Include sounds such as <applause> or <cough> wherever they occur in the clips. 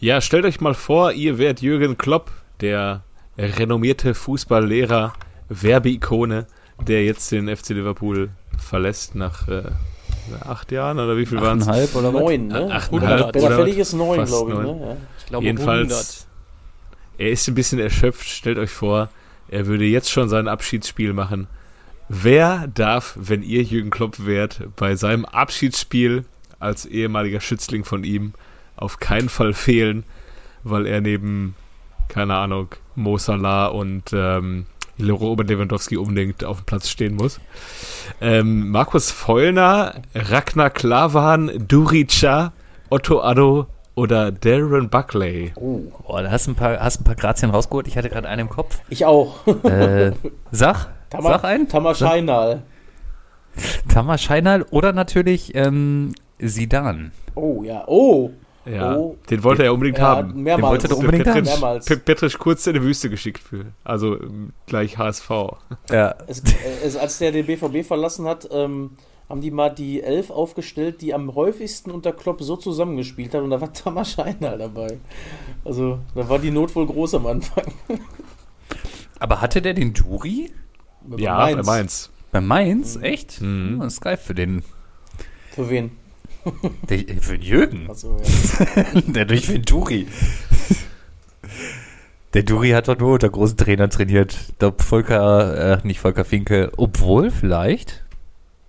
Ja, stellt euch mal vor, ihr wärt Jürgen Klopp, der renommierte Fußballlehrer, Werbeikone, der jetzt den FC Liverpool verlässt nach äh, acht Jahren oder wie viel waren es? Achteinhalb oder was? Neun, ne? Achteinhalb Wenn er oder fertig ist, neun, glaube ich. neun. Ne? Ja. Ich glaube Jedenfalls, er ist ein bisschen erschöpft. Stellt euch vor, er würde jetzt schon sein Abschiedsspiel machen. Wer darf, wenn ihr Jürgen Klopp wärt, bei seinem Abschiedsspiel als ehemaliger Schützling von ihm auf keinen Fall fehlen, weil er neben, keine Ahnung, Mo Salah und ähm, Robert Lewandowski unbedingt auf dem Platz stehen muss. Ähm, Markus Feulner, Ragnar Klavan, Durica, Otto Addo oder Darren Buckley. Oh, Boah, da hast du ein paar, hast ein paar Grazien rausgeholt. Ich hatte gerade einen im Kopf. ich auch. Äh, sag, Tamar, sag einen. Tamar Scheinal. Tamar Scheinal oder natürlich ähm, Sidan. Oh, ja. Oh. Ja, Oh. den wollte er unbedingt Ja, haben. mehrmals. Den wollte er unbedingt Petric, haben. Mehrmals. Pe- Petric kurz in die Wüste geschickt für. Also ähm, gleich HSV. Ja. Es, es, als der den BVB verlassen hat, ähm, haben die mal die Elf aufgestellt, die am häufigsten unter Klopp so zusammengespielt hat und da war <laughs> Tamar Scheinal dabei. Also, da war die Not wohl groß am Anfang. Aber hatte der den Duri? Ja, bei Mainz. Bei Mainz? Echt? Mhm. Oh, Das ist geil für den. Für wen? Der, für den Jürgen. Achso, ja. <laughs> der durch Duri. Der Duri hat doch nur unter großen Trainern trainiert. Ich glaube, Volker, äh, nicht Volker Finke, obwohl vielleicht.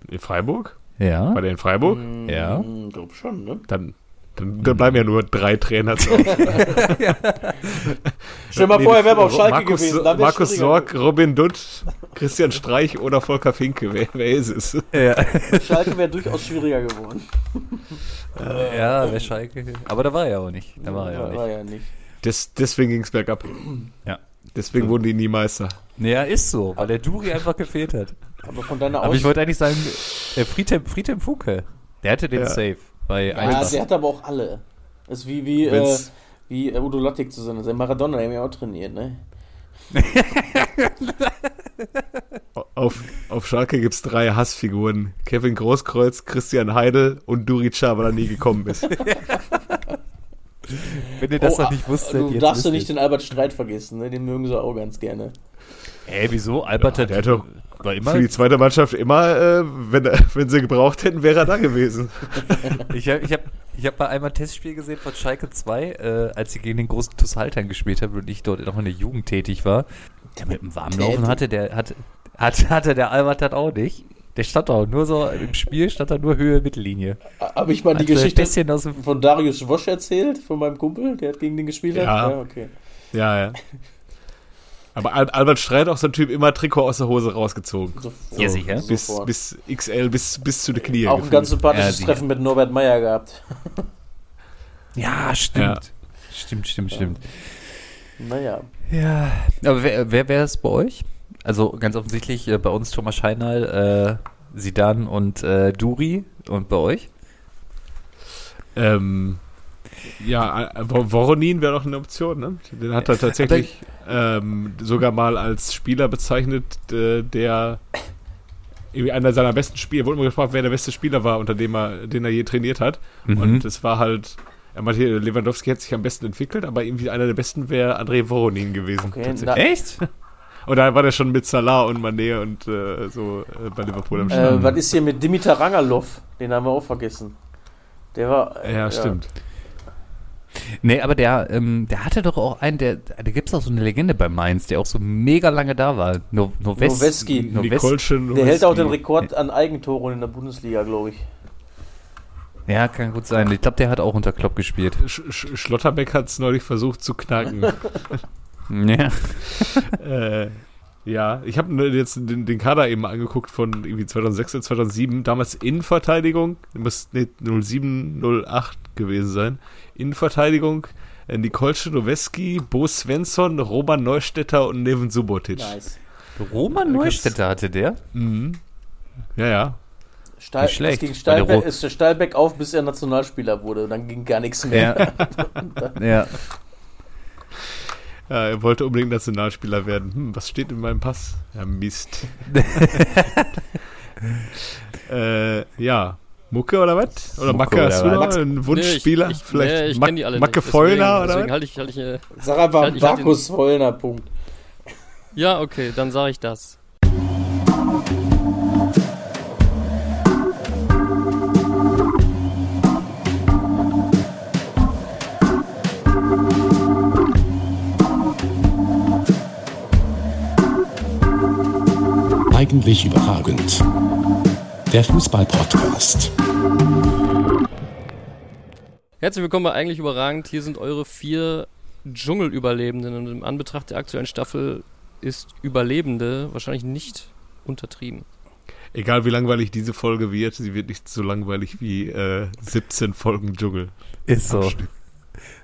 In Freiburg? Ja. War der in Freiburg? Ja. Hm, glaub schon, ne? Dann, dann, dann bleiben ja nur drei Trainer zu. <laughs> Stell mal Nee, vor, er die- wäre auf Schalke Markus, gewesen. dann Markus Sorg, Robin Dutt, Christian Streich oder Volker Finke. Wer, wer ist es? Ja. Schalke wäre durchaus schwieriger geworden. ja wer Schalke. Aber da war er ja auch nicht. Da war er ja auch war nicht. ja nicht. Des, deswegen ging es bergab. Ja. Deswegen wurden die nie Meister. Naja, ist so, weil der Duri einfach gefehlt hat. Aber von deiner Aber ich Aus wollte eigentlich sagen, äh, Friedhelm, Friedhelm Funke, der hatte den Ja. Safe bei Ja, 1. der hat aber auch alle. Das ist wie, wie, äh, wie äh, Udo Lattek zu sein. Der Maradona, hat ja auch trainiert, ne? <laughs> Auf, auf Schalke gibt es drei Hassfiguren. Kevin Großkreuz, Christian Heidel und Durica, weil er nie gekommen ist. <laughs> Wenn ihr das Oh, noch nicht wusstet, Du jetzt darfst du nicht den Albert Streit vergessen, ne? Den mögen sie auch ganz gerne. Ey, wieso? Albert Ja, hat, der hat doch war immer. Für die zweite Mannschaft immer, äh, wenn, <laughs> wenn sie gebraucht hätten, wäre er da gewesen. <laughs> Ich habe ich hab, ich hab mal einmal ein Testspiel gesehen von Schalke 2, äh, als sie gegen den großen TuS Haltern gespielt haben und ich dort noch in der Jugend tätig war. Der mit dem Warmlaufen hatte, der hat, hat, hatte der Albert hat auch nicht. Der stand auch nur so, im Spiel stand da nur Höhe Mittellinie. Habe ich mal die Also ein Geschichte von Darius Wosch erzählt, von meinem Kumpel, der hat gegen den gespielt hat? Ja. okay. Ja, ja. Aber Al Albert Streit auch so ein Typ immer Trikot aus der Hose rausgezogen. So, Ja, sicher. Bis, sofort. bis XL, bis, bis zu den Knie. auch ein gefühlt. ganz sympathisches Ja. Treffen mit Norbert Meyer gehabt. Ja, stimmt. Stimmt, stimmt, stimmt. Naja. Ja. Aber wer, wer wäre es bei euch? Also ganz offensichtlich äh, bei uns Thomas Scheinal, äh, Sidan und äh, Duri und bei euch? Ähm, ja, äh, Wo- Voronin wäre doch eine Option, ne? Den hat er tatsächlich ähm, sogar mal als Spieler bezeichnet, äh, der irgendwie einer seiner besten Spieler, wurde immer gefragt, wer der beste Spieler war, unter dem er, den er je trainiert hat. Mhm. Und es war halt, er meinte, Lewandowski hat sich am besten entwickelt, aber irgendwie einer der besten wäre André Voronin gewesen. Okay, Echt? <laughs> Und da war der schon mit Salah und Mané und äh, so äh, bei Liverpool am Start. äh, was ist hier mit Dimitar Rangalov? Den haben wir auch vergessen. Der war. äh, ja, stimmt. Nee, aber der, ähm, der hatte doch auch einen, der, da gibt es auch so eine Legende bei Mainz, der auch so mega lange da war. No, Noves, Noweski. Noves, Nikolschen Der hält auch den. Rekord an Eigentoren in der Bundesliga, glaube ich. Ja, kann gut sein. Ich glaube, der hat auch unter Klopp gespielt. Sch Sch Schlotterbeck hat es neulich versucht zu knacken. <laughs> Ja. <laughs> äh, ja, ich habe jetzt den, den Kader eben angeguckt von irgendwie 2006 oder 2007. Damals Innenverteidigung, nee, 07, 08 gewesen sein. Innenverteidigung, äh, Nicole Schenoweski, Bo Svensson, Roman Neustädter und Neven Subotic. Nice. Roman Neustädter hatte der. Mhm. Ja, ja. Steil, Nicht schlecht. Es ging Ro- ist der Steilberg auf, bis er Nationalspieler wurde. Dann ging gar nichts mehr. Ja. <laughs> ja. Ja, er wollte unbedingt Nationalspieler werden. Hm, was steht in meinem Pass? Ja, Mist. <laughs> <laughs> äh, ja. Mucke oder was? Oder Mucke Macke, hast du oder noch einen Wunschspieler? Nee, ich, ich, Vielleicht nee, ich kenne die alle Macke nicht. Vollner deswegen, oder deswegen was? halte ich, halte ich, äh, Sag einfach halt- halt Markus Vollner, Punkt. Ja, okay, dann sage ich das. Eigentlich überragend. Der Fußball-Podcast. Herzlich willkommen bei Eigentlich Überragend. Hier sind eure vier Dschungelüberlebenden und im Anbetracht der aktuellen Staffel ist Überlebende wahrscheinlich nicht untertrieben. Egal wie langweilig diese Folge wird, sie wird nicht so langweilig wie äh, 17 Folgen Dschungel. Ist so.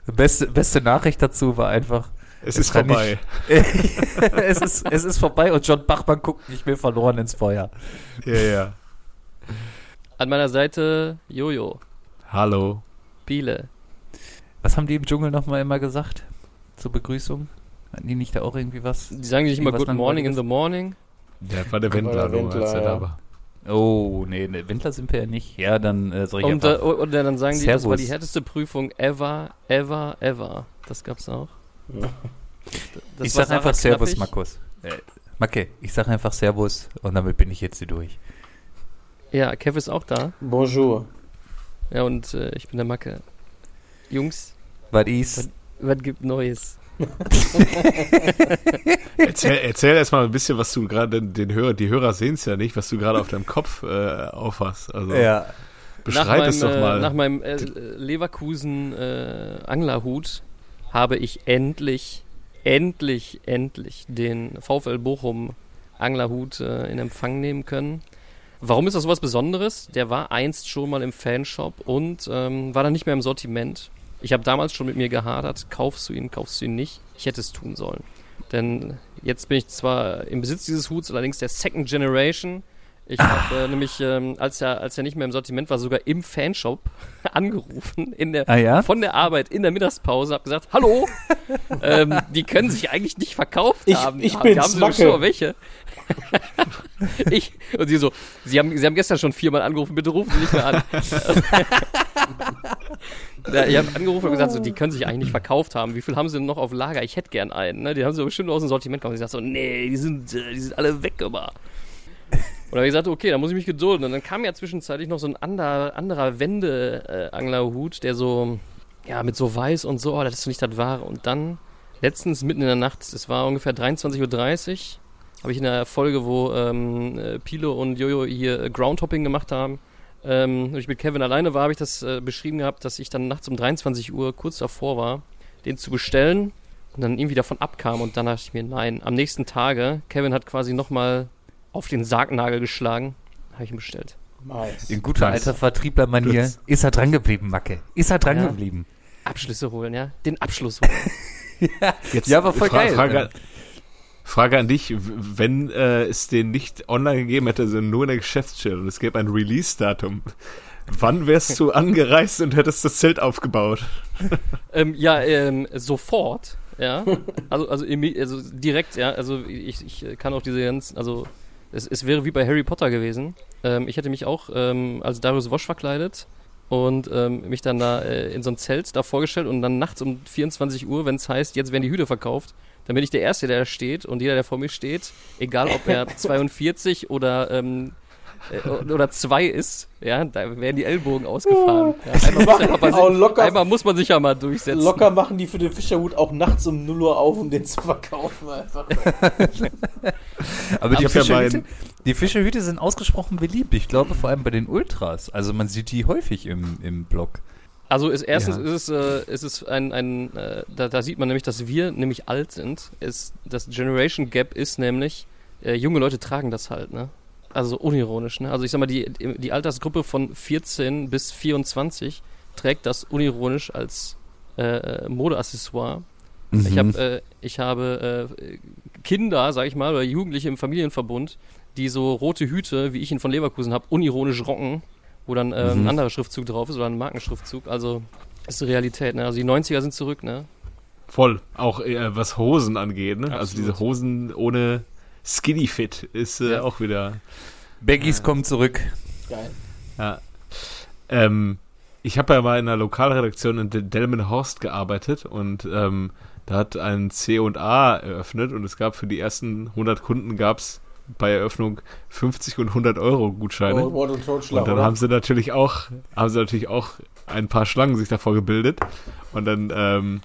Beste, beste Nachricht dazu war einfach, Es Es ist vorbei. <laughs> es, ist, es ist vorbei und John Bachmann guckt nicht mehr verloren ins Feuer. Ja, ja. An meiner Seite Jojo, Hallo. Biele. Was haben die im Dschungel nochmal immer gesagt? Zur Begrüßung? Hatten die nicht da auch irgendwie was? Die sagen nicht immer Good Morning in the Morning. Der war der War Wendler, der nur, Wendler, als er ja. da war. Oh, nee, ne, Wendler sind wir ja nicht. Ja, dann äh, soll ich Und, äh, einfach... und dann sagen die, das war Servus. die härteste Prüfung ever, ever, ever. Das gab's auch. <laughs> Das ich sag einfach Servus. Markus. Äh, Macke, ich sag einfach Servus und damit bin ich jetzt hier durch. Ja, Kev ist auch da. Bonjour. Ja, und äh, ich bin der Macke. Jungs, Was ist? was gibt Neues? <laughs> Erzähl, erzähl erstmal ein bisschen, was du gerade, den Hörer, die Hörer sehen es ja nicht, was du gerade auf deinem Kopf äh, aufhast. Also beschreib nach es meinem, doch mal. Äh, nach meinem äh, Leverkusen äh, Anglerhut habe ich endlich, endlich, endlich den VfL Bochum Anglerhut äh, in Empfang nehmen können. Warum ist das so was Besonderes? Der war einst schon mal im Fanshop und ähm, war dann nicht mehr im Sortiment. Ich habe damals schon mit mir gehadert, kaufst du ihn, kaufst du ihn nicht. Ich hätte es tun sollen. Denn jetzt bin ich zwar im Besitz dieses Huts, allerdings der Second Generation. Ich habe äh, nämlich, ähm, als er, als er nicht mehr im Sortiment war, sogar im Fanshop <laughs> angerufen, in der, Ah ja? von der Arbeit in der Mittagspause, habe gesagt, hallo, <laughs> ähm, die können sich eigentlich nicht verkauft Ich- haben. ich haben, bin's, haben Macke. welche. <laughs> ich, und sie so, sie haben, sie haben gestern schon viermal angerufen, bitte rufen Sie nicht mehr an. <laughs> Ja, ich habe angerufen und gesagt, so, die können sich eigentlich nicht verkauft haben. Wie viel haben sie denn noch auf Lager? Ich hätte gern einen. Ne? Die haben sie bestimmt aus dem Sortiment gekommen. Ich sagte so, nee, die sind, äh, die sind alle weg immer. Und dann habe ich gesagt, okay, dann muss ich mich gedulden. Und dann kam ja zwischenzeitlich noch so ein anderer, anderer Wende-Anglerhut, der so, ja, mit so weiß und so, oh, das ist nicht das Wahre. Und dann, letztens mitten in der Nacht, es war ungefähr 23.30 Uhr, habe ich in der Folge, wo ähm, äh, Pilo und Jojo hier äh, Groundhopping gemacht haben, ähm, und ich mit Kevin alleine war, habe ich das äh, beschrieben gehabt, dass ich dann nachts um 23 Uhr kurz davor war, den zu bestellen und dann irgendwie davon abkam und dann dachte ich mir, nein, am nächsten Tage, Kevin hat quasi nochmal auf den Sargnagel geschlagen, habe ich ihn bestellt. Nice. In guter Nice. alter Vertriebler-Manier ist er dran geblieben, Macke. Ist er dran Ja. geblieben. Abschlüsse holen, ja? Den Abschluss holen. <laughs> Jetzt Ja, aber voll geil. Frage, Frage an dich, wenn äh, es den nicht online gegeben hätte, sondern nur in der Geschäftsstelle und es gäbe ein Release-Datum, wann wärst du <laughs> angereist und hättest das Zelt aufgebaut? ähm, ja, ähm, sofort, ja. Also, also, also direkt, ja. Also ich, ich kann auch diese ganzen, also es, es wäre wie bei Harry Potter gewesen. Ähm, ich hätte mich auch ähm, als Darius Wosch verkleidet und ähm, mich dann da äh, in so ein Zelt da vorgestellt und dann nachts um 24 Uhr, wenn es heißt, jetzt werden die Hüte verkauft, dann bin ich der Erste, der da steht und jeder, der vor mir steht, egal ob er <laughs> 42 oder ähm, äh, oder zwei ist, ja, da werden die Ellbogen ausgefahren. Ja, einmal, muss <laughs> Auch sich- locker- einmal muss man sich ja mal durchsetzen. Locker machen die für den Fischerhut auch nachts um 0 Uhr auf, um den zu verkaufen. Einfach. <laughs> Aber die hab ja die Fischerhüte sind ausgesprochen beliebt. Ich glaube vor allem bei den Ultras. Also man sieht die häufig im, im Blog. Also ist, erstens Ja. ist es, äh, ist es ein, ein äh, da, da sieht man nämlich, dass wir nämlich alt sind. Ist, das Generation Gap ist nämlich, äh, junge Leute tragen das halt, ne? Also unironisch, ne? Also ich sag mal, die, die Altersgruppe von 14 bis 24 trägt das unironisch als äh, Modeaccessoire. Ich Mhm. habe äh, ich habe äh, Kinder, sag ich mal, oder Jugendliche im Familienverbund, die so rote Hüte, wie ich ihn von Leverkusen habe, unironisch rocken, wo dann äh, ein Mhm. anderer Schriftzug drauf ist oder ein Markenschriftzug. Also ist die Realität, ne? Also die 90er sind zurück, ne? Voll. Auch äh, was Hosen angeht, ne? Also Absolut. diese Hosen ohne Skinny Fit ist äh, Ja. auch wieder. Baggies kommen zurück. Geil. Ja. Ähm, ich habe ja mal in einer Lokalredaktion in Del- Delmenhorst gearbeitet und ähm, da hat ein C&A eröffnet und es gab für die ersten 100 Kunden gab es bei Eröffnung 50 und 100 Euro Gutscheine. Oh, und Totschlag, Und dann oder? haben sie natürlich auch, haben sie natürlich auch ein paar Schlangen sich davor gebildet. Und dann, ähm,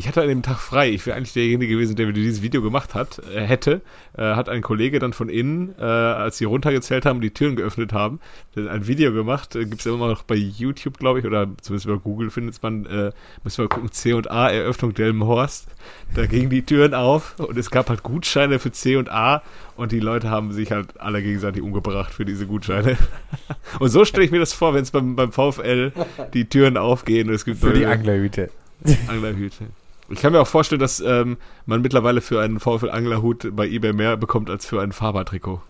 ich hatte an dem Tag frei. Ich wäre eigentlich derjenige gewesen, der mir dieses Video gemacht hat, äh, hätte. Äh, hat ein Kollege dann von innen, äh, als sie runtergezählt haben, die Türen geöffnet haben, dann ein Video gemacht. Äh, Gibt es immer noch bei YouTube, glaube ich, oder zumindest über Google findet man, äh, müssen wir mal gucken, C und A, Eröffnung Delmenhorst. Da gingen die Türen auf und es gab halt Gutscheine für C und A und die Leute haben sich halt alle gegenseitig umgebracht für diese Gutscheine. <laughs> Und so stelle ich mir das vor, wenn es beim, beim VfL die Türen aufgehen und es gibt Für die Anglerhüte. Anglerhüte. Ich kann mir auch vorstellen, dass ähm, man mittlerweile für einen VfL Anglerhut bei eBay mehr bekommt als für ein Fabertrikot.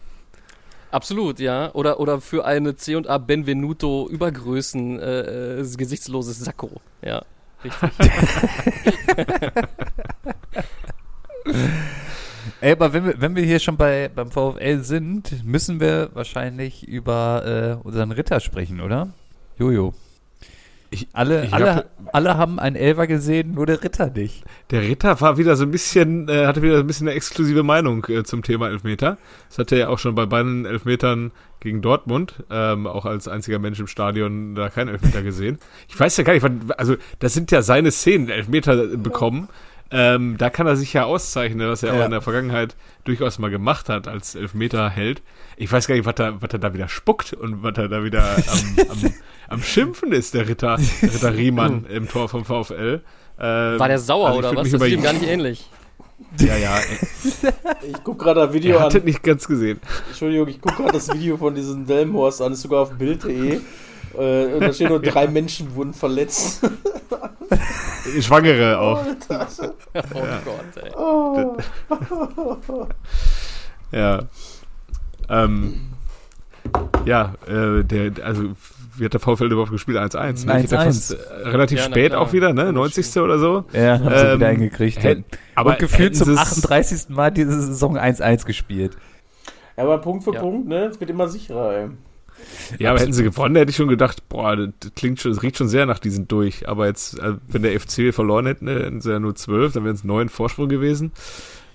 Absolut, ja. Oder, oder für eine C&A Benvenuto Übergrößen äh, äh, gesichtsloses Sakko. Ja, richtig. <laughs> Ey, aber wenn wir, wenn wir hier schon bei, beim VfL sind, müssen wir wahrscheinlich über äh, unseren Ritter sprechen, oder? Jojo. Ich- alle, ich alle, hab- alle haben einen Elfer gesehen, nur der Ritter nicht. Der Ritter war wieder so ein bisschen, äh, hatte wieder so ein bisschen eine exklusive Meinung äh, zum Thema Elfmeter. Das hatte er ja auch schon bei beiden Elfmetern gegen Dortmund, ähm, auch als einziger Mensch im Stadion da keinen Elfmeter gesehen. Ich weiß ja gar nicht, also das sind ja seine Szenen, Elfmeter bekommen. Ähm, da kann er sich ja auszeichnen, was er Ja. auch in der Vergangenheit durchaus mal gemacht hat als Elfmeter-Held. Ich weiß gar nicht, was er, was er da wieder spuckt und was er da wieder am, am, <laughs> am Schimpfen ist, der Ritter, der Ritter Riemann im Tor vom VfL. Ähm, War der sauer also oder was? Das ist ihm gar nicht ähnlich. Ja, ja, <laughs> Ich guck gerade das Video er hat an. nicht ganz gesehen. Entschuldigung, ich gucke gerade das Video von diesem Delmhorst an, ist sogar auf Bild.de. Äh, und da stehen nur <laughs> drei Menschen wurden verletzt. <laughs> Schwangere auch. <laughs> Oh Gott, ey. Ja. Ähm, ja, äh, der, also, wie hat der VfL überhaupt gespielt? 1-1. Ne? 1-1. Geht ja fast, äh, relativ Ja, spät auch wieder, ne? 90. oder so. Ja, haben sie Ähm, wieder hingekriegt. hätt- aber Und gefühlt hätten zum sie's- 38. Mal diese Saison 1-1 gespielt. Ja, aber Punkt für Ja. Punkt, ne? Es wird immer sicherer, ey. Ja, aber hätten sie gewonnen, hätte ich schon gedacht, boah, das klingt schon, das riecht schon sehr nach diesen durch. Aber jetzt, äh, wenn der FC verloren hätte, ne, hätten sie ja nur 12, dann wären es 9 Vorsprung gewesen.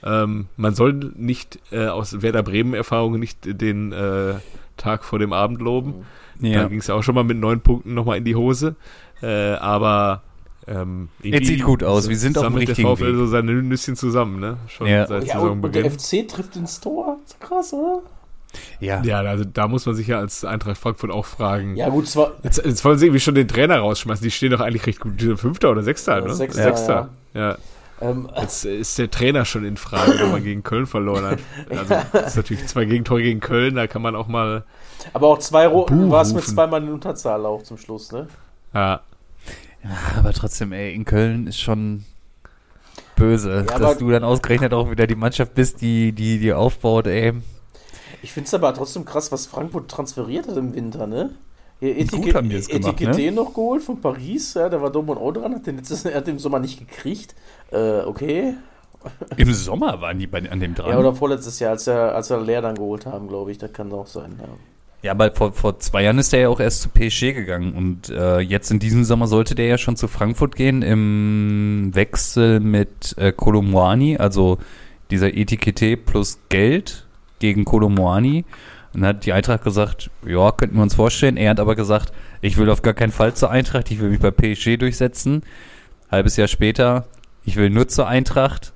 Ähm, man soll nicht äh, aus Werder Bremen-Erfahrungen nicht den äh, Tag vor dem Abend loben. Da ging es ja auch schon mal mit neun Punkten nochmal in die Hose. Äh, aber ähm, Jetzt sieht gut aus. Wir sind auf dem richtigen der VfL Weg. so seine Nüsschen zusammen, ne? Schon Ja. seit Ja, und, und der Saisonbeginn. FC trifft ins Tor. Ist krass, oder? Ja. Ja, also da muss man sich ja als Eintracht Frankfurt auch fragen. Ja, gut, zwar. Jetzt, jetzt wollen sie irgendwie schon den Trainer rausschmeißen. Die stehen doch eigentlich recht gut. Fünfter oder Sechster, Ja, ne? Sechster, Ja. Ähm, Jetzt ist der Trainer schon in Frage, wenn man gegen Köln verloren hat. Also, <laughs> das ist natürlich zwei Gegentore gegen Köln, da kann man auch mal. aber auch zwei Ro Buh war es mit zweimal in Unterzahl auch zum Schluss, ne? Ja, Ja, aber trotzdem, ey, in Köln ist schon böse, Ja, dass du dann ausgerechnet auch wieder die Mannschaft bist, die die, die aufbaut, ey. Ich finde es aber trotzdem krass, was Frankfurt transferiert hat im Winter, ne? Die es gemacht, Etikette noch geholt von Paris, ja, der war dumm und auch dran, hat den letztes, er hat den im Sommer nicht gekriegt. Äh, okay. <laughs> Im Sommer waren die bei, an dem dran. Ja, oder vorletztes Jahr, als er, als er Leer dann geholt haben, glaube ich, das kann auch sein, ja. Ja, aber vor, vor zwei Jahren ist der ja auch erst zu PSG gegangen und äh, jetzt in diesem Sommer sollte der ja schon zu Frankfurt gehen im Wechsel mit äh, Kolomwani, also dieser Etikette plus Geld gegen Kolomwani. Und dann hat die Eintracht gesagt, ja, könnten wir uns vorstellen. Er hat aber gesagt, ich will auf gar keinen Fall zur Eintracht, ich will mich bei PSG durchsetzen. Halbes Jahr später, ich will nur zur Eintracht.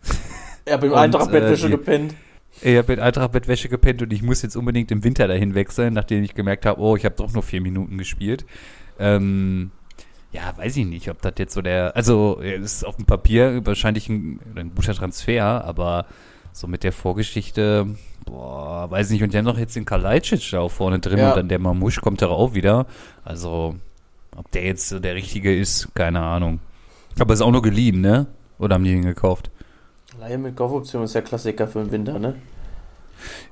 Er hat im Und, Eintracht-Bettwäsche äh, gepennt. Ich habe mit Eintracht Bettwäsche gepennt und ich muss jetzt unbedingt im Winter dahin wechseln, nachdem ich gemerkt habe, oh, ich habe doch nur vier Minuten gespielt. Ähm, ja, weiß ich nicht, ob das jetzt so der, also es ist auf dem Papier wahrscheinlich ein, ein guter Transfer, aber so mit der Vorgeschichte, boah, weiß nicht, und dann noch jetzt den Kalajdzic da auch vorne drin Ja. und dann der Mamusch kommt da auch wieder. Also, ob der jetzt so der Richtige ist, keine Ahnung. Aber ist auch nur geliehen, ne? Oder haben die ihn gekauft? Leihe mit Kaufoption ist ja Klassiker für den Winter, ne?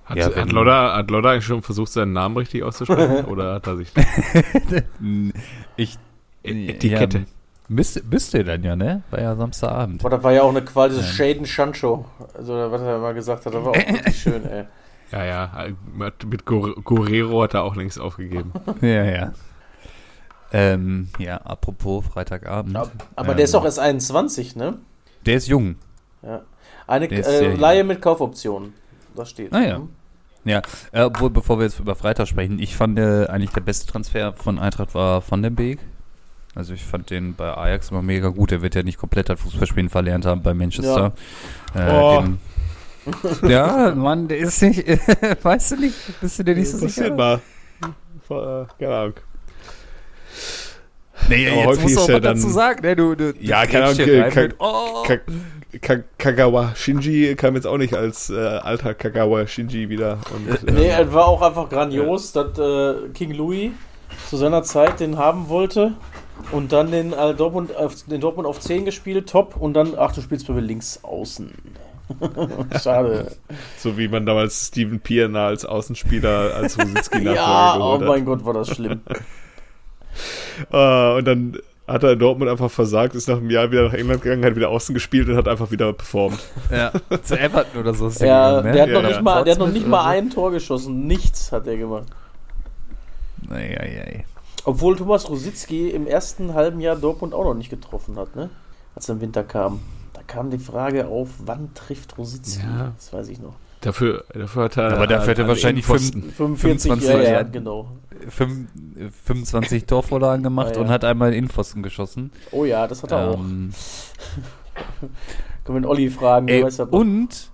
Hat, Ja, hat, Lodder, hat Lodder eigentlich schon versucht, seinen Namen richtig auszusprechen? <laughs> oder hat er sich. <laughs> Ich Etikette. Ja, müsste, müsste dann ja, ne? War ja Samstagabend. Aber das war ja auch eine Qual, dieses Ja. Shaden Sancho. Also, was er mal gesagt hat, das war auch <laughs> wirklich schön, ey. Ja, ja. Mit Guerrero hat er auch längst aufgegeben. <laughs> Ja, ja. Ähm, ja, apropos Freitagabend. Aber, ähm, der ist doch erst 21, ne? Der ist jung. Ja. Eine Der äh, sehr jung. Laie mit Kaufoption. Das steht. Ah, ja. Mhm. Ja, obwohl, bevor wir jetzt über Freitag sprechen, ich fand äh, eigentlich der beste Transfer von Eintracht war Van den Beek. Also ich fand den bei Ajax immer mega gut. Er wird ja nicht komplett das Fußballspielen verlernt haben bei Manchester. Äh, Oh. den, <laughs> ja, Mann, der ist nicht, <laughs> weißt du nicht, bist du dir nicht so sicher? mal. Vor, äh, Keine Ahnung. Nee, Aber jetzt musst du auch ja was dazu dann- sagen. Ne? Du, du, Ja, keine Ahnung, Ka- mit, oh. Ka Ka Kagawa Shinji kam jetzt auch nicht als äh, alter Kagawa Shinji wieder. Und, Nee, äh, es war auch einfach grandios, dass äh, King Louis zu seiner Zeit den haben wollte und dann den, äh, Dortmund, auf, den Dortmund auf 10 gespielt, top, und dann, ach, du spielst bei mir links außen. <laughs> Schade. so wie man damals Steven Pierna als Außenspieler als Nachfolger <laughs> ja, oh mein Gott, war das schlimm. <laughs> Äh, und dann hat er in Dortmund einfach versagt, ist nach einem Jahr wieder nach England gegangen, hat wieder außen gespielt und hat einfach wieder performt. Ja, zu Everton oder so ist Ja, gegangen, der hat ne? noch Ja, nicht ja. mal, der hat noch nicht mal so. ein Tor geschossen. Nichts hat er gemacht. Ei, ei, ei. Obwohl Thomas Rositzky im ersten halben Jahr Dortmund auch noch nicht getroffen hat, ne? Als er im Winter kam. Da kam die Frage auf, wann trifft Rositzky? Ja. Das weiß ich noch. Dafür, dafür hat er. Aber dafür hat er wahrscheinlich Innenpfosten. 45 25 ja, ja, Jahre. genau. Fünf- 25 Torvorlagen gemacht ja. und hat einmal in Innenpfosten geschossen. Oh ja, das hat er auch. Ähm, <laughs> Können wir den Olli fragen, ey, und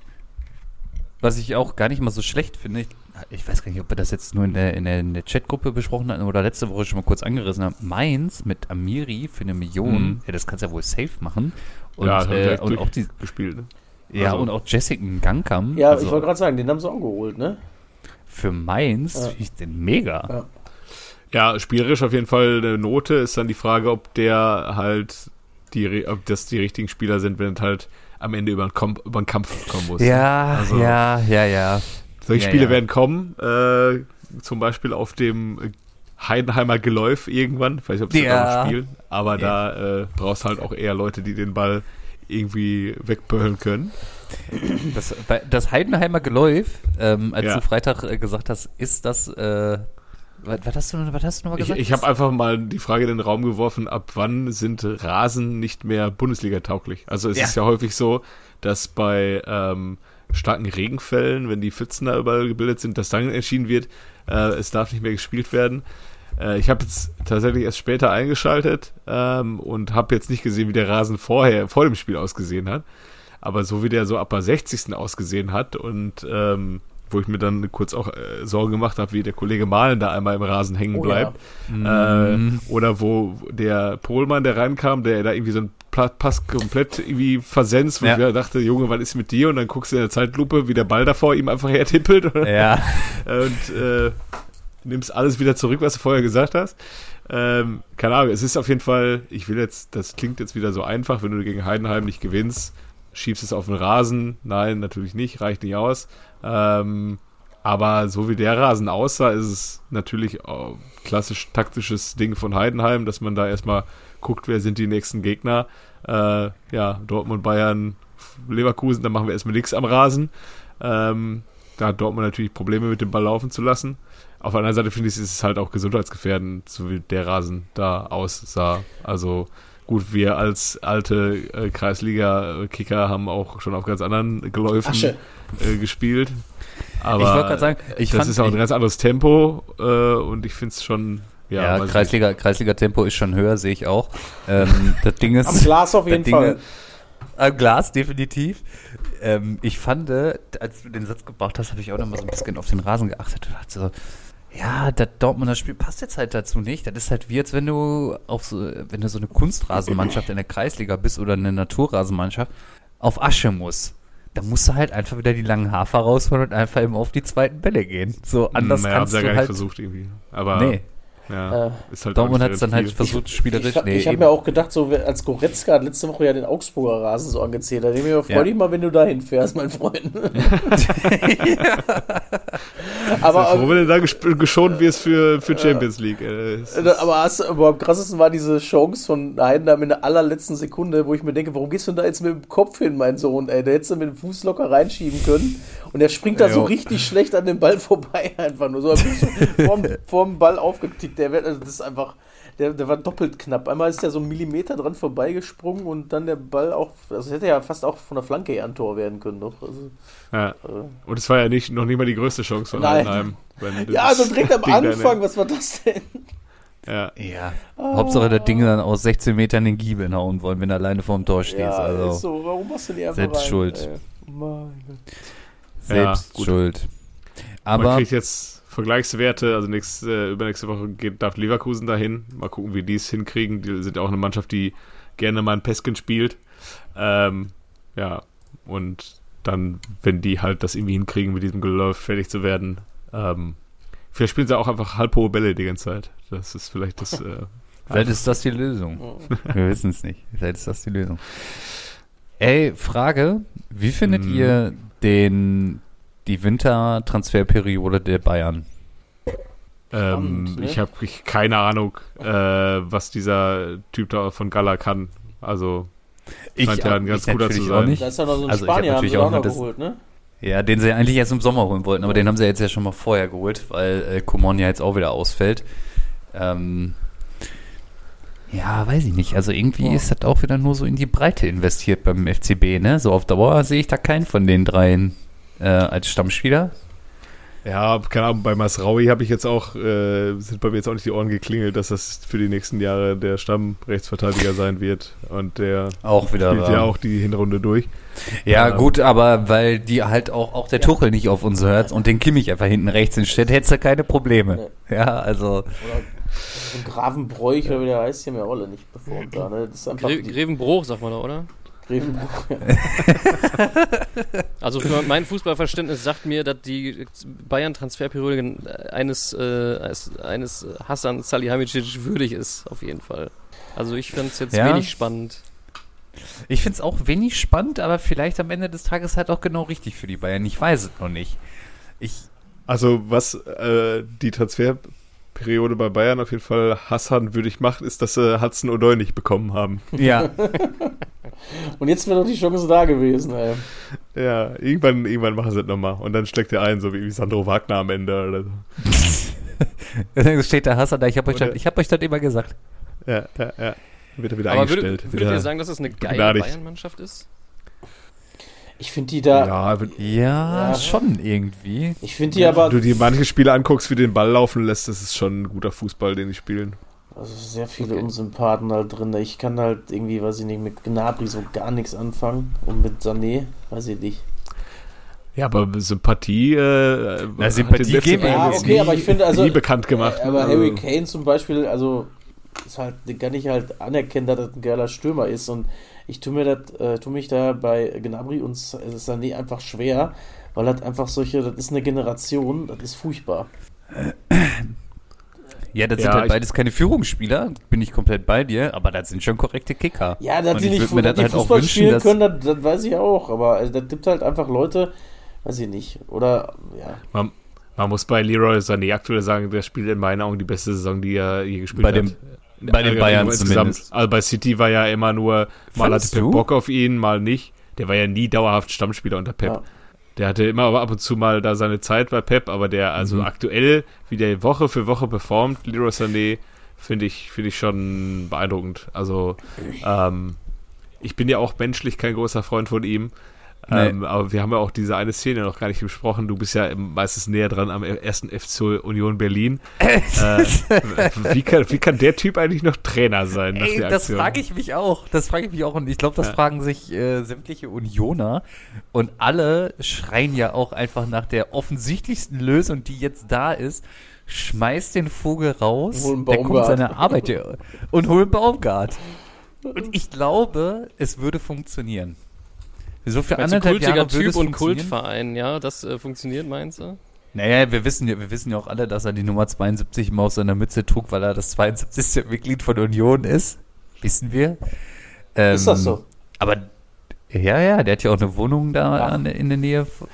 was ich auch gar nicht mal so schlecht finde, ich, ich weiß gar nicht, ob wir das jetzt nur in der, in der, in der Chatgruppe besprochen hatten oder letzte Woche schon mal kurz angerissen haben. Mainz mit Amiri für eine Million, Mhm. ja, das kannst du ja wohl safe machen. Und, ja, hat er äh, direkt und auch die, gespielt. Ne? ja, also- und auch Jessica Gangkam. Ja, also ich wollte gerade sagen, den haben sie auch geholt, ne? für Mainz Ja. finde ich den mega. Ja. Ja, spielerisch auf jeden Fall eine Note. Ist dann die Frage, ob der halt die, ob das die richtigen Spieler sind, wenn es halt am Ende über den, Kom über den Kampf kommen muss. Ja, Also- ja, ja, ja. Solche Ja, Spiele ja. werden kommen. Äh, zum Beispiel auf dem Heidenheimer Geläuf irgendwann. Ich weiß nicht, ob sie Ja. da noch spielen. Aber Ja. da äh, brauchst halt auch eher Leute, die den Ball irgendwie wegböllen können. Das, das Heidenheimer Geläuf, ähm, als Ja. du Freitag äh, gesagt hast, ist das, äh, was, was, hast du, was hast du nochmal Ich, gesagt? ich habe einfach mal die Frage in den Raum geworfen, ab wann sind Rasen nicht mehr Bundesliga-tauglich? Also es Ja. ist ja häufig so, dass bei ähm, starken Regenfällen, wenn die Pfützen da überall gebildet sind, dass dann entschieden wird, äh, es darf nicht mehr gespielt werden. Äh, ich habe jetzt tatsächlich erst später eingeschaltet ähm, und habe jetzt nicht gesehen, wie der Rasen vorher, vor dem Spiel ausgesehen hat. Aber so wie der so ab der 60. ausgesehen hat und ähm, wo ich mir dann kurz auch äh, Sorgen gemacht habe, wie der Kollege Malen da einmal im Rasen hängen Oh bleibt. ja. Äh, Mhm. oder wo der Pohlmann, der reinkam, der da irgendwie so ein Pass komplett irgendwie versenzt, wo Ja. ich mir dachte, Junge, was ist mit dir? Und dann guckst du in der Zeitlupe, wie der Ball da vor ihm einfach <laughs> hertippelt und, Ja, und äh, nimmst alles wieder zurück, was du vorher gesagt hast. Ähm, keine Ahnung, es ist auf jeden Fall, ich will jetzt, das klingt jetzt wieder so einfach, wenn du gegen Heidenheim nicht gewinnst, schiebst es auf den Rasen. Nein, natürlich nicht, reicht nicht aus. Ähm, aber so wie der Rasen aussah, ist es natürlich klassisch taktisches Ding von Heidenheim, dass man da erstmal guckt, wer sind die nächsten Gegner. Äh, ja, Dortmund, Bayern, Leverkusen, dann machen wir erstmal nichts am Rasen. Ähm, da hat Dortmund natürlich Probleme mit dem Ball laufen zu lassen. Auf der anderen Seite finde ich, ist es halt auch gesundheitsgefährdend, so wie der Rasen da aussah. Also gut, wir als alte äh, Kreisliga-Kicker haben auch schon auf ganz anderen Geläufen äh, gespielt. Aber ich wollte gerade sagen, ich das fand, ist auch ein ganz anderes Tempo äh, und ich finde es schon, ja, ja, ich Kreisliga, Kreisliga-Tempo ist schon höher, sehe ich auch. Ähm, <laughs> das Ding ist, Am Glas auf jeden das Fall. Ding- Am Glas, definitiv. Ähm, ich fand, äh, als du den Satz gebracht hast, habe ich auch noch mal so ein bisschen auf den Rasen geachtet und dachte so, ja, das Dortmunder Spiel passt jetzt halt dazu nicht. Das ist halt wie, als wenn du auf so, wenn du so eine Kunstrasenmannschaft in der Kreisliga bist oder eine Naturrasenmannschaft auf Asche muss. Da musst du halt einfach wieder die langen Hafer rausholen und einfach eben auf die zweiten Bälle gehen. So nicht. anders Hm, ja, kannst hab's ja du gar nicht halt. versucht irgendwie. Aber Nee, ja, Äh, ist halt Dortmund hat es dann halt versucht, spielerisch. Ich, nee, ich habe mir auch gedacht, so als Goretzka hat letzte Woche ja den Augsburger Rasen so angezählt. Da denke ich mir, freu Ja. dich mal, wenn du dahin fährst, mein Freund. <laughs> aber aber, froh, wenn du da geschont wirst für, für Champions League. Äh, aber, hast, aber am krassesten war diese Chance von Heidenheim in der allerletzten Sekunde, wo ich mir denke, warum gehst du denn da jetzt mit dem Kopf hin, mein Sohn? Ey, der hättest du mit dem Fuß locker reinschieben können. Und der springt da so Jo. richtig schlecht an dem Ball vorbei, <laughs> einfach nur so. Da du vorm, <laughs> vorm Ball aufgetickt. Der wird, also das ist einfach. der, der war doppelt knapp. Einmal ist der so einen Millimeter dran vorbeigesprungen und dann der Ball auch, also hätte ja fast auch von der Flanke eher ein Tor werden können noch. Also, Ja. äh, Und es war ja nicht, noch nicht mal die größte Chance von Nein. Ja, also direkt am Ding Anfang, was war das denn? Ja. Ja. Hauptsache das Ding dann aus 16 Metern den Giebeln hauen wollen, wenn du alleine vorm Tor stehst. Ja, also ist so, warum machst du die einfach selbst rein? schuld. Ey, Mein Gott. selbst Ja, gut. schuld. Man Aber kriegt jetzt Vergleichswerte, also nächste, äh, übernächste Woche geht, darf Leverkusen dahin. Mal gucken, wie die es hinkriegen. Die sind ja auch eine Mannschaft, die gerne mal ein Pesken spielt. Ähm, ja, und dann, wenn die halt das irgendwie hinkriegen, mit diesem Geläuf fertig zu werden, ähm, vielleicht spielen sie auch einfach halb hohe Bälle die ganze Zeit. Das ist vielleicht das. Äh, <laughs> vielleicht ist das die Lösung. Wir wissen es nicht. Vielleicht ist das die Lösung. Ey, Frage. Wie findet Mhm. ihr den, die Wintertransferperiode der Bayern? ähm, Spannend, ne? Ich habe keine Ahnung, äh, was dieser Typ da von Gala kann. Also, Scheint ja ein ganz guter zu sein. nicht. Da ist ja noch so ein Also ich Spanier, haben sie auch auch noch das- geholt, ne? Ja, den sie eigentlich erst im Sommer holen wollten, aber den haben sie jetzt ja schon mal vorher geholt, weil äh, Coman ja jetzt auch wieder ausfällt. Ähm, ja, weiß ich nicht. Also irgendwie Ja. ist das auch wieder nur so in die Breite investiert beim FCB, ne? So auf Dauer sehe ich da keinen von den dreien äh, als Stammspieler. Ja, keine Ahnung, bei Masraui habe ich jetzt auch, äh, sind bei mir jetzt auch nicht die Ohren geklingelt, dass das für die nächsten Jahre der Stammrechtsverteidiger <laughs> sein wird. Und der Auch wieder. spielt ja ähm, auch die Hinrunde durch. Ja, Ja. gut, aber weil die halt auch, auch der Tuchel nicht auf uns hört und den Kimmich einfach hinten rechts hinstellt, hättest du keine Probleme. Ja, also. Oder so Gravenbräuch, oder wie der heißt, die haben ja auch alle nicht performt da, ne? Das ist einfach Gre Grevenbruch, sagt man da, oder? Grevenbruch. Ja. <laughs> Also für mein Fußballverständnis sagt mir, dass die Bayern-Transferperiode eines, äh, eines, Hassan Salihamidzic würdig ist, auf jeden Fall. Also ich fand es jetzt Ja. wenig spannend. Ich finde es auch wenig spannend, aber vielleicht am Ende des Tages halt auch genau richtig für die Bayern. Ich weiß es noch nicht. Ich, Also, was äh, die Transferperiode bei Bayern auf jeden Fall Hassan würdig macht, ist, dass sie Hudson O'Doy nicht bekommen haben. ja, <laughs> Und jetzt wäre doch die Chance da gewesen, ey. Ja, irgendwann, irgendwann machen sie das nochmal. Und dann steckt er ein, so wie Sandro Wagner am Ende oder so. <laughs> dann steht der Hassan da. Ich habe euch, das- ich hab euch das immer gesagt. Ja, ja, ja. Wird er wieder Aber eingestellt. würdet, würdet ihr sagen, dass es eine geile. Bayern-Mannschaft ist? Ich finde die da, ja, wenn Ja, Ja. schon irgendwie. ich finde die aber, du dir manche Spiele anguckst, wie den Ball laufen lässt, das ist schon ein guter Fußball, den die spielen. also sehr viele Okay. Unsympathen halt drin. Ich kann halt irgendwie, weiß ich nicht, mit Gnabry so gar nichts anfangen. Und mit Sané, weiß ich nicht. Ja, aber Sympathie, äh, Na, Sympathie geben Ja, okay, nie, aber ich finde, also- nie bekannt gemacht. Äh, Aber Also, Harry Kane zum Beispiel, also ist halt, den kann ich halt anerkennen, dass das ein geiler Stürmer ist. Und ich tue mir das, äh, tue mich da bei Gnabry und Sané einfach schwer, weil das einfach solche, das ist eine Generation, das ist furchtbar. Ja, das sind Ja, halt ich- beides keine Führungsspieler, bin ich komplett bei dir, aber das sind schon korrekte Kicker. Ja, dass die ich nicht mir das die halt auch Fußball wünschen, spielen können, das, das weiß ich auch. Aber äh, das gibt halt einfach Leute, weiß ich nicht. Oder, ja. man, man muss bei Leroy Sané aktuell sagen, der spielt in meinen Augen die beste Saison, die er je gespielt Bei hat. dem- bei den Bayern insgesamt. zumindest. Also bei City war ja immer nur, mal Fandest hatte Pep du? Bock auf ihn, mal nicht. Der war ja nie dauerhaft Stammspieler unter Pep. Ja. Der hatte immer aber ab und zu mal da seine Zeit bei Pep, aber der, also Mhm. aktuell, wie der Woche für Woche performt, Leroy Sané, finde ich, finde ich schon beeindruckend. Also, ähm, ich bin ja auch menschlich kein großer Freund von ihm. Nee. Ähm, aber wir haben ja auch diese eine Szene noch gar nicht besprochen. Du bist ja meistens näher dran am ersten FC Union Berlin. <laughs> äh, wie, kann, wie kann der Typ eigentlich noch Trainer sein? Ey, das frage ich mich auch. Das frage ich mich auch. Und ich glaube, das Ja. fragen sich äh, sämtliche Unioner. Und alle schreien ja auch einfach nach der offensichtlichsten Lösung, die jetzt da ist. Schmeiß den Vogel raus, Hol einen der kommt seine Arbeit und hol einen Baumgart. <laughs> Und ich glaube, es würde funktionieren. So für Meinst du, anderthalb kultiger Jahre Typ und. Kultverein, ja, das äh, funktioniert, meinst du? Naja, wir wissen ja, wir wissen ja auch alle, dass er die Nummer 72 immer auf seiner Mütze trug, weil er das 72. Mitglied von Union ist. Wissen wir. Ähm, Ist das so? Aber ja, ja, der hat ja auch eine Wohnung da Ach. an, in der Nähe. von-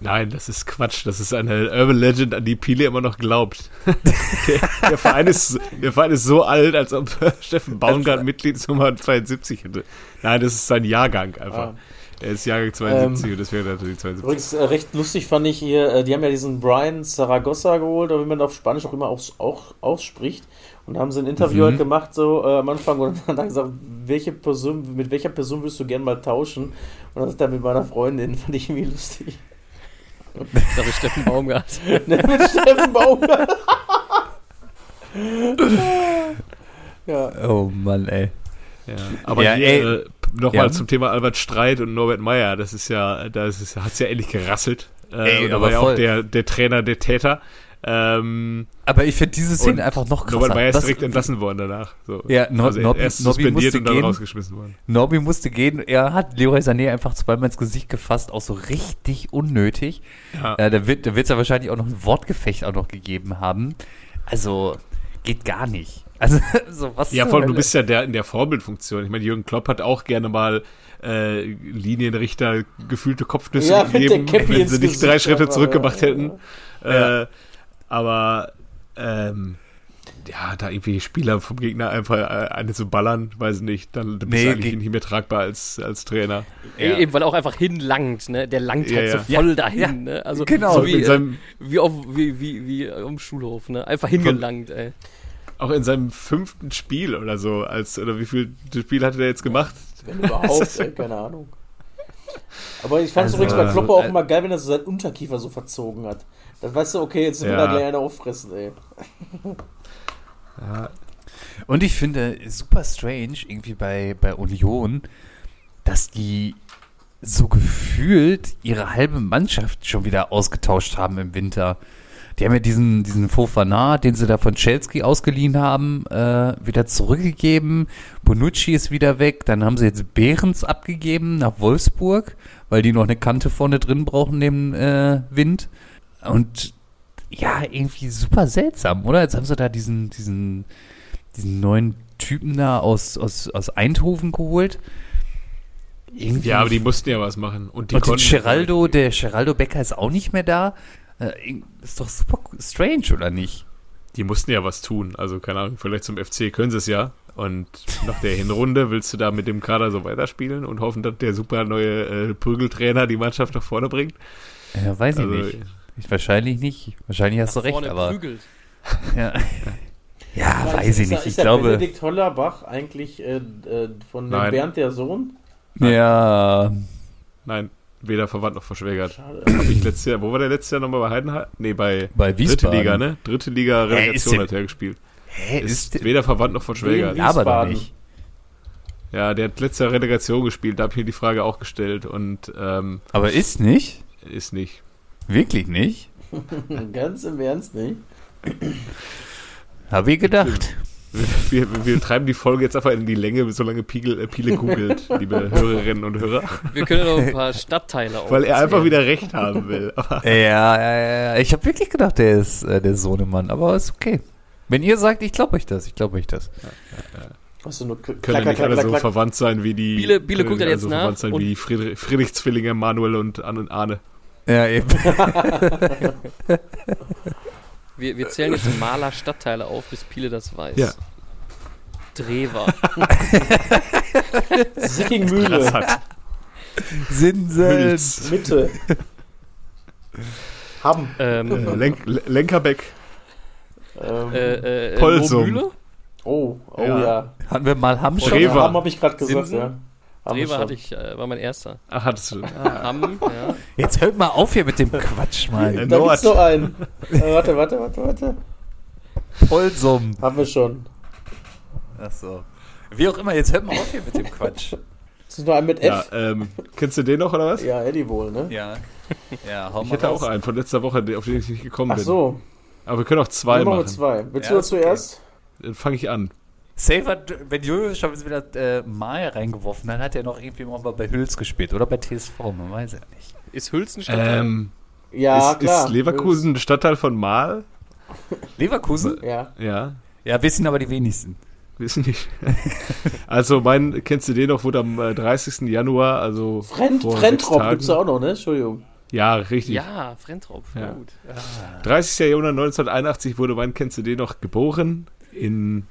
Nein, das ist Quatsch. Das ist eine Urban Legend, an die Pile immer noch glaubt. <laughs> der, der, Verein ist, der Verein ist so alt, als ob <laughs> Steffen Baumgart Mitglied Nummer 72 hätte. Nein, das ist sein Jahrgang einfach. Ah. Er ist Jahrgang 72 und das wäre natürlich 72. Übrigens, äh, recht lustig fand ich hier, äh, die haben ja diesen Brian Zaragoza geholt, oder wie man auf Spanisch auch immer aus, auch ausspricht. Und da haben sie ein Interview Mhm. halt gemacht, so äh, am Anfang, und <laughs> dann hat er gesagt, welche Person, mit welcher Person würdest du gern mal tauschen? Und dann sagt er mit meiner Freundin, <laughs> fand ich irgendwie lustig. Das ist Steffen Baumgart. ne, mit Steffen Baumgart. <laughs> ja. Oh Mann, ey. Ja, aber Ja, hier, ey. Nochmal Ja. zum Thema Albert Streit und Norbert Meyer. Das ist ja, da ist es, hat's ja endlich gerasselt. Äh, Ey, da aber war ja voll. auch der, der Trainer, der Täter. Ähm, Aber ich finde diese Szene einfach noch krasser. Norbert Meyer ist direkt entlassen worden danach. So. Ja, No- also er- er ist Nobby suspendiert musste und dann gehen. rausgeschmissen worden. Norby musste gehen. Er hat Leroy Sané einfach zweimal ins Gesicht gefasst, auch so richtig unnötig. Ja. Äh, da wird es ja wahrscheinlich auch noch ein Wortgefecht auch noch gegeben haben. Also geht gar nicht. <laughs> Also so was. Ja, vor allem, du bist ja der in der Vorbildfunktion. Ich meine, Jürgen Klopp hat auch gerne mal äh, Linienrichter gefühlte Kopfnüsse Ja, gegeben, wenn sie nicht Gesicht, drei Schritte aber, zurückgemacht ja. hätten. Äh, aber ähm, ja, da irgendwie Spieler vom Gegner einfach äh, eine zu ballern, weiß ich nicht, dann bist Nee, du eigentlich ge- nicht mehr tragbar als, als Trainer. Ja. Eben, weil er auch einfach hinlangt, ne? Der langt Ja, halt ja. so voll Ja, dahin, ja. ne? Also Genau. so wie, äh, seinem, wie auf wie, wie, wie am Schulhof, ne? Einfach hingelangt, ey. auch in seinem fünften Spiel oder so, als oder wie viel Spiel hatte der jetzt gemacht? Wenn überhaupt, <laughs> ey, keine Ahnung. Aber ich fand es Also, übrigens bei Klopper auch äh, immer geil, wenn er so seinen Unterkiefer so verzogen hat. Dann weißt du, okay, jetzt will Ja. er gleich einer auffressen, ey. <laughs> Ja, Und ich finde super strange irgendwie bei, bei Union, dass die so gefühlt ihre halbe Mannschaft schon wieder ausgetauscht haben im Winter. Die haben ja diesen, diesen Fofana, den sie da von Chelsea ausgeliehen haben, äh, wieder zurückgegeben. Bonucci ist wieder weg. Dann haben sie jetzt Behrens abgegeben nach Wolfsburg, weil die noch eine Kante vorne drin brauchen neben äh, Wind. Und ja, irgendwie super seltsam, oder? Jetzt haben sie da diesen, diesen, diesen neuen Typen da aus, aus, aus Eindhoven geholt. Irgendwie. ja, aber die mussten ja was machen. Und die und konnten. Geraldo, der Geraldo Becker ist auch nicht mehr da. Äh, ist doch super strange, oder nicht? Die mussten ja was tun. Also, keine Ahnung, vielleicht zum FC können sie es ja. Und nach der Hinrunde willst du da mit dem Kader so weiterspielen und hoffen, dass der super neue äh, Prügeltrainer die Mannschaft nach vorne bringt. Ja, weiß ich Also, nicht. Ich, wahrscheinlich nicht. Wahrscheinlich hast du recht, Vorne aber. prügelt. <laughs> Ja, ja weiß ist, ich nicht. Ist Ich der glaube. Benedikt Hollerbach eigentlich äh, äh, von Nein. Bernd der Sohn? Ja. Nein, weder verwandt noch verschwägert. Schade. Hab ich letztes Jahr, wo war der letzte Jahr nochmal bei Heidenheim? Nee, bei Bei Dritte Wiesbaden. Liga, ne? Dritte Liga Relegation hat er gespielt. Hä, Ist, ist, weder verwandt noch verschwägert. Aber doch nicht. Ja, der hat letzte Jahr Relegation gespielt, da habe ich mir die Frage auch gestellt und ähm, Aber ist nicht? ist nicht. Wirklich nicht? <laughs> Ganz im Ernst, nicht? Habe ich gedacht. Wir, wir, wir treiben die Folge jetzt einfach in die Länge, solange Piegel, äh, Piele googelt, <laughs> liebe Hörerinnen und Hörer. Wir können noch ein <laughs> paar Stadtteile Weil er einfach wieder recht haben will. Aber Ja, ja, ja, ja. Ich habe wirklich gedacht, der ist äh, der Sohnemann, aber ist okay. Wenn ihr sagt, ich glaube euch das, ich glaube euch das. Nur klack, können ja klack, nicht alle klack, so verwandt sein wie die. Biele- Biele können guckt ja nicht alle jetzt so nach verwandt sein und- wie die Friedrich, Friedrichszwillinge Manuel und Anne und Arne. Ja, eben. <laughs> Wir, wir zählen jetzt Maler Stadtteile auf, bis Piele das weiß. Ja. Drewer. <laughs> Sickingmühle, Sinsel. Mitte. Hamm. ähm, Lenk, Lenkerbeck. Ähm, äh, äh, Polsum. Lohmühle? oh, oh Ja. ja. Hatten wir mal Hamm schon? Hamm habe ich gerade gesagt, Zinsen? ja. Schon. hatte ich, äh, war mein erster. Ach, hattest du. Hamm, <laughs> ja. Jetzt hört mal auf hier mit dem Quatsch, Mann. Äh, Da gibt's noch einen. Äh, warte, warte, warte, warte. Polsum. Haben wir schon. Ach so. Wie auch immer, jetzt hört mal auf hier mit dem Quatsch. Ist noch ein mit Ja, F? ähm, kennst du den noch oder was? Ja, Eddie wohl, ne? Ja. Ja, hau Ich mal hätte raus. auch einen von letzter Woche, auf den ich nicht gekommen Ach bin. so, Aber wir können auch zwei Nummer machen. zwei. Willst Ja, du ist zuerst? Dann fange ich an. Safe hat, wenn Jojo schon wieder äh, Mal reingeworfen hat, hat er noch irgendwie mal bei Hüls gespielt oder bei TSV, man weiß ja nicht. Ist Hülz ein Stadtteil? Ähm, Ja, ist, klar. ist Leverkusen ein Stadtteil von Mahl? <laughs> Leverkusen? Ja. Ja, Ja, wissen aber die wenigsten. wissen nicht. <laughs> also mein, kennst du den noch, wurde am äh, 30. Januar, also Frent, Frentrop gibt's da auch noch, ne? Entschuldigung. Ja, richtig. Ja, Frentrop. Ja. Gut. 30. Januar 1981 wurde mein Kennst du den noch geboren in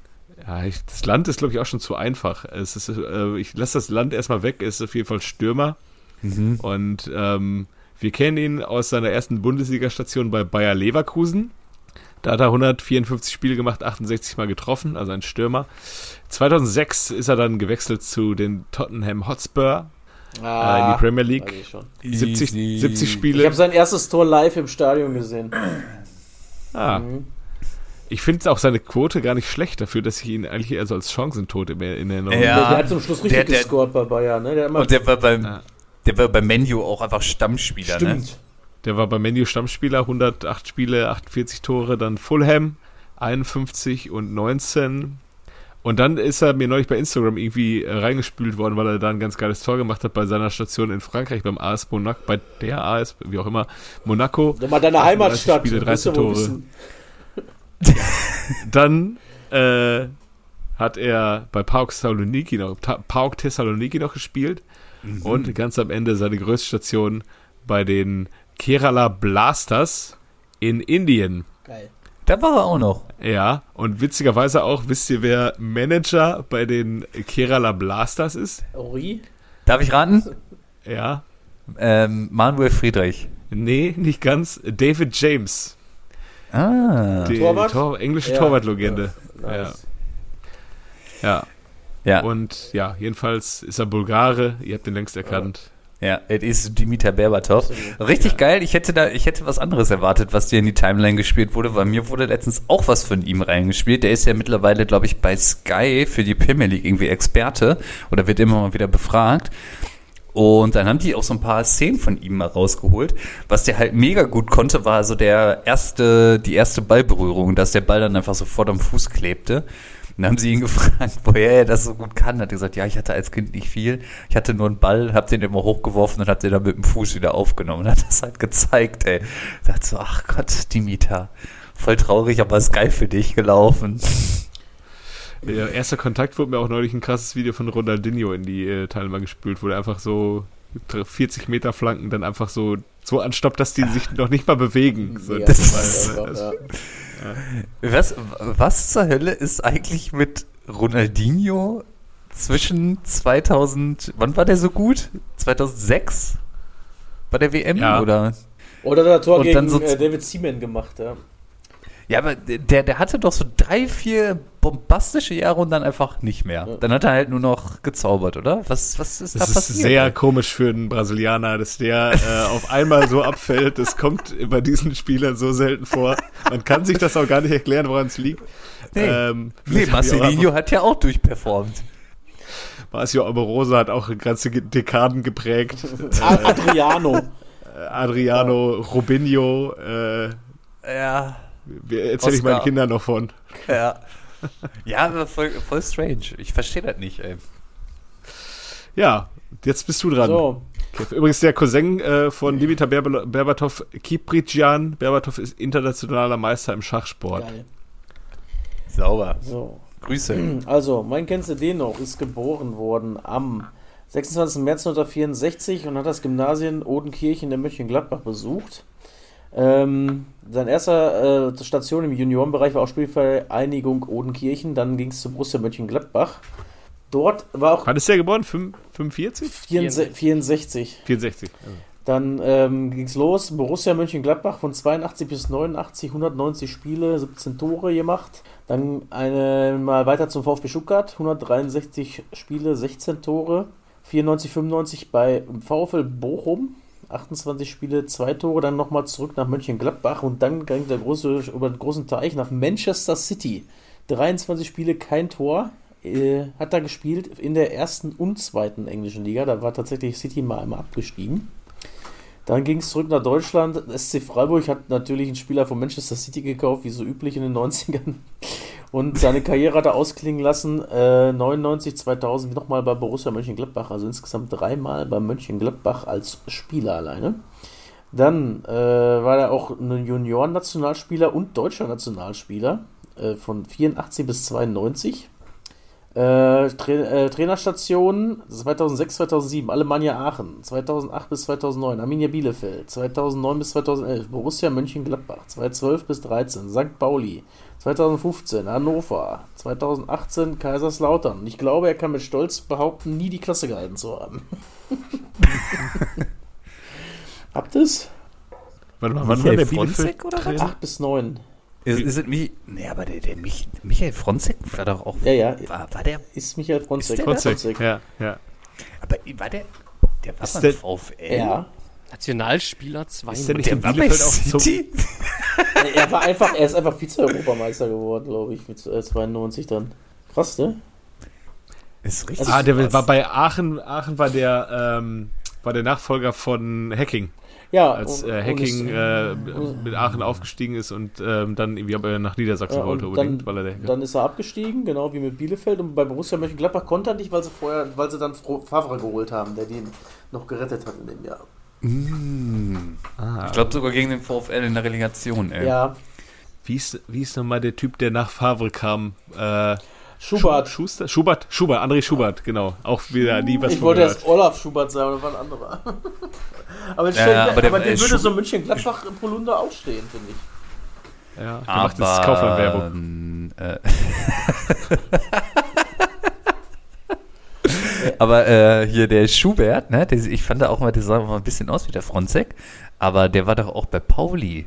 ja, ich, das Land ist glaube ich auch schon zu einfach. Es ist, äh, ich lasse das Land erstmal weg, er ist auf jeden Fall Stürmer Mhm. Und ähm, wir kennen ihn aus seiner ersten Bundesliga-Station bei Bayer Leverkusen. Da hat er 154 Spiele gemacht, 68 Mal getroffen, also ein Stürmer. 2006 ist er dann gewechselt zu den Tottenham Hotspur äh, in die Premier weiß League. ich schon. 70, Easy. 70 Ich Spiele. habe sein erstes Tor live im Stadion gesehen. Ah, Mhm. Ich finde auch seine Quote gar nicht schlecht dafür, dass ich ihn eigentlich eher so als Chancentod in in Erinnerung Ja. Der, hat zum Schluss richtig Der- der- gescored bei Bayern, ne? Der Und der war beim, Ja. der war beim Menu auch einfach Stammspieler, ne? stimmt. Der war bei Menu Stammspieler, 108 Spiele, 48 Tore, dann Fulham 51 und 19. Und dann ist er mir neulich bei Instagram irgendwie äh, reingespült worden, weil er da ein ganz geiles Tor gemacht hat bei seiner Station in Frankreich, beim AS Monaco, bei der AS, wie auch immer, Monaco. Mal, deine 38 Heimatstadt. Spiele, du musst ja 13 wohl Tore. Dann äh, hat er bei PAOK Thessaloniki noch, PAOK Thessaloniki noch gespielt und ganz am Ende seine größte Station bei den Kerala Blasters in Indien. Geil. Da war er auch noch. Ja, und witzigerweise auch, wisst ihr, wer Manager bei den Kerala Blasters ist? Ori? Darf ich raten? Ja, Ähm, Manuel Friedrich. nee, nicht ganz. David James, Ah. die Torwart? Tor englische Ja. Torwartlegende. Nice. Ja. Ja, und ja, jedenfalls ist er Bulgare, ihr habt ihn längst erkannt. ja, es ist Dimitar Berbatov. Richtig geil. Ich hätte da, ich hätte was anderes erwartet, was dir in die Timeline gespielt wurde, weil mir wurde letztens auch was von ihm reingespielt. Der ist ja mittlerweile, glaube ich, bei Sky für die Premier League irgendwie Experte oder wird immer mal wieder befragt. Und dann haben die auch so ein paar Szenen von ihm mal rausgeholt. Was der halt mega gut konnte, war so der erste, die erste Ballberührung, dass der Ball dann einfach sofort am Fuß klebte. Dann haben sie ihn <laughs> gefragt, woher er das so gut kann. Hat er gesagt, ja, ich hatte als Kind nicht viel. Ich hatte nur einen Ball, hab den immer hochgeworfen und hab den dann mit dem Fuß wieder aufgenommen. Und hat das halt gezeigt, ey. Dachte so, ach Gott, Dimitar. Voll traurig, aber ist geil für dich gelaufen. Ja, erster Kontakt wurde mir auch neulich ein krasses Video von Ronaldinho in die äh, Teilnehmer gespült, wo er einfach so 40 Meter Flanken dann einfach so so anstoppt, dass die <laughs> sich noch nicht mal bewegen. So, Ja, das das ja. Was, was zur Hölle ist eigentlich mit Ronaldinho zwischen 2000, wann war der so gut? 2006? Bei der WM Ja. oder? Oder der Tor Und gegen dann so- äh, David Seaman gemacht, ja. Ja, aber der, der hatte doch so drei, vier bombastische Jahre und dann einfach nicht mehr. Ja. Dann hat er halt nur noch gezaubert, oder? Was, was ist da Das ist passiert? sehr komisch für einen Brasilianer, dass der äh, auf einmal so abfällt. Das kommt bei diesen Spielern so selten vor. Man kann sich das auch gar nicht erklären, woran es liegt. Nee, Ähm, nee Marcelinho hat ja auch durchperformt. Marcio Amoroso hat auch ganze Dekaden geprägt. <laughs> Adriano. Äh, Adriano, Robinho, äh, Ja, erzähle ich meinen. Kindern noch von. ja. Ja, aber voll, voll strange. Ich verstehe das nicht, ey. Ja, jetzt bist du dran. So, Okay. Übrigens der Cousin äh, von Dimitar Berba- Berbatov, Kiprijan Berbatov ist internationaler Meister im Schachsport. geil. Sauber. So. Grüße. <clears throat> Also, mein kennst du den noch, ist geboren worden am 26. März 1964 und hat das Gymnasium Odenkirchen in Mönchengladbach besucht. Ähm, sein erster äh, Station im Juniorenbereich war auch Spielvereinigung Odenkirchen, dann ging es zu Borussia Mönchengladbach. Dort war auch Wann ist der geboren? Fünf- 45? 64. 64. 64. Also. Dann ähm, ging es los. Borussia Mönchengladbach von 82 bis 89, 190 Spiele, 17 Tore gemacht. Dann eine, mal weiter zum VfB Stuttgart, 163 Spiele, 16 Tore. 94, 95 bei VfL Bochum, 28 Spiele, 2 Tore. Dann nochmal zurück nach Mönchengladbach und dann ging der große, über den großen Teich nach Manchester City. 23 Spiele, kein Tor. Äh, hat da gespielt in der ersten und zweiten englischen Liga. Da war tatsächlich City mal einmal abgestiegen. Dann ging es zurück nach Deutschland. SC Freiburg hat natürlich einen Spieler von Manchester City gekauft, wie so üblich in den <laughs> 90ern. Und seine Karriere hat er ausklingen lassen. Äh, 99, 2000 nochmal bei Borussia Mönchengladbach. Also insgesamt dreimal bei Mönchengladbach als Spieler alleine. Dann äh, war er auch ein Junioren-Nationalspieler und deutscher Nationalspieler äh, von 84 bis 92. Äh, Tra äh, Trainerstationen 2006, 2007 Alemannia Aachen, 2008 bis 2009 Arminia Bielefeld, 2009 bis 2011 Borussia Mönchengladbach, 2012 bis 2013 St. Pauli, 2015 Hannover, 2018 Kaiserslautern. Und ich glaube, er kann mit Stolz behaupten, nie die Klasse gehalten zu haben. <laughs> Habt mal, wann war der Bielefeld oder was? Trainer? 8 bis 9. Ist, ist es mich? Nee, aber der, der Mich, Michael Fronzek war doch auch. Ja, ja. War, war der. Ist Michael Fronzek. Ist der Fronzek, ja, ja. Aber war der. Der war Ist beim der- VfL. Ja. Nationalspieler 2. Ist der nicht Der war bei? City. Er war einfach, er ist einfach Vize-Europameister geworden, glaube ich, mit äh, 92 dann. Krass, ne? Ist richtig. Ah, der krass. war bei Aachen. Aachen war der, ähm, war der Nachfolger von Hacking, Ja. als äh, Hacking ist- äh, mit Aachen aufgestiegen ist und ähm, dann irgendwie aber nach Niedersachsen wollte unbedingt, dann, weil er der Hacker dann ist er abgestiegen, genau wie mit Bielefeld. Und bei Borussia Mönchengladbach konnte er nicht, weil sie vorher, weil sie dann Favre geholt haben, der den noch gerettet hat in dem Jahr. Mm. Ah, Ich glaube sogar gegen den VfL in der Relegation, ey. Ja, wie ist, wie ist nochmal der Typ, der nach Favre kam? Äh, Schubert. Schuster? Schubert? Schubert, André Schubert, genau. Auch wieder nie was ich wollte gehört. erst Olaf Schubert sagen, aber war ein anderer. <laughs> aber stell, Ja, aber, der- aber den würde so München-Gladbach Polunder auch stehen, finde ich. Ja, der Aber, macht jetzt Kaufland-Werbung. Äh, <laughs> aber äh, hier der Schubert, ne, der, ich fand da auch mal, der sah mal ein bisschen aus wie der Fronzek, aber der war doch auch bei Pauli.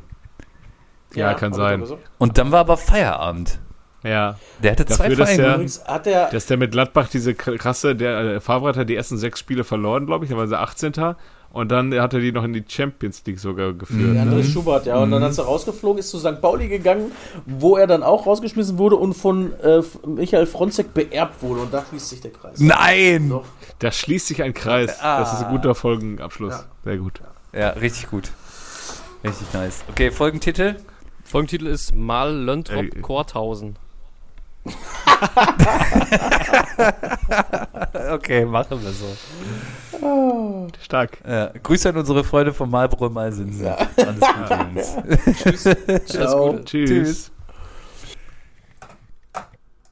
Ja, kann hab ich sein. gesagt. Und dann war aber Feierabend. Ja, Der hatte zwei Dafür, dass Vereine. der- Übrigens hat er, dass der mit Gladbach diese krasse, der äh, Favre hat ja die ersten sechs Spiele verloren, glaube ich, dann war sie 18. Und dann hat er die noch in die Champions League sogar geführt. der Ne? André Schubert, ja. Und dann, als er rausgeflogen ist, zu St. Pauli gegangen, wo er dann auch rausgeschmissen wurde und von äh, Michael Fronzek beerbt wurde. Und da schließt sich der Kreis. Nein! Doch. Da schließt sich ein Kreis. Das ist ein guter Folgenabschluss. Ja. Sehr gut. Ja, richtig gut. Richtig nice. Okay, Folgentitel? Folgentitel ist Mal Löntrop Ey. Korthausen. <laughs> Okay, machen wir so. Stark. Ja, Grüße an unsere Freunde von Marlboro Malsinsen. Alles Gute, <laughs> <laughs> Ciao. Gute. Tschüss. Tschüss.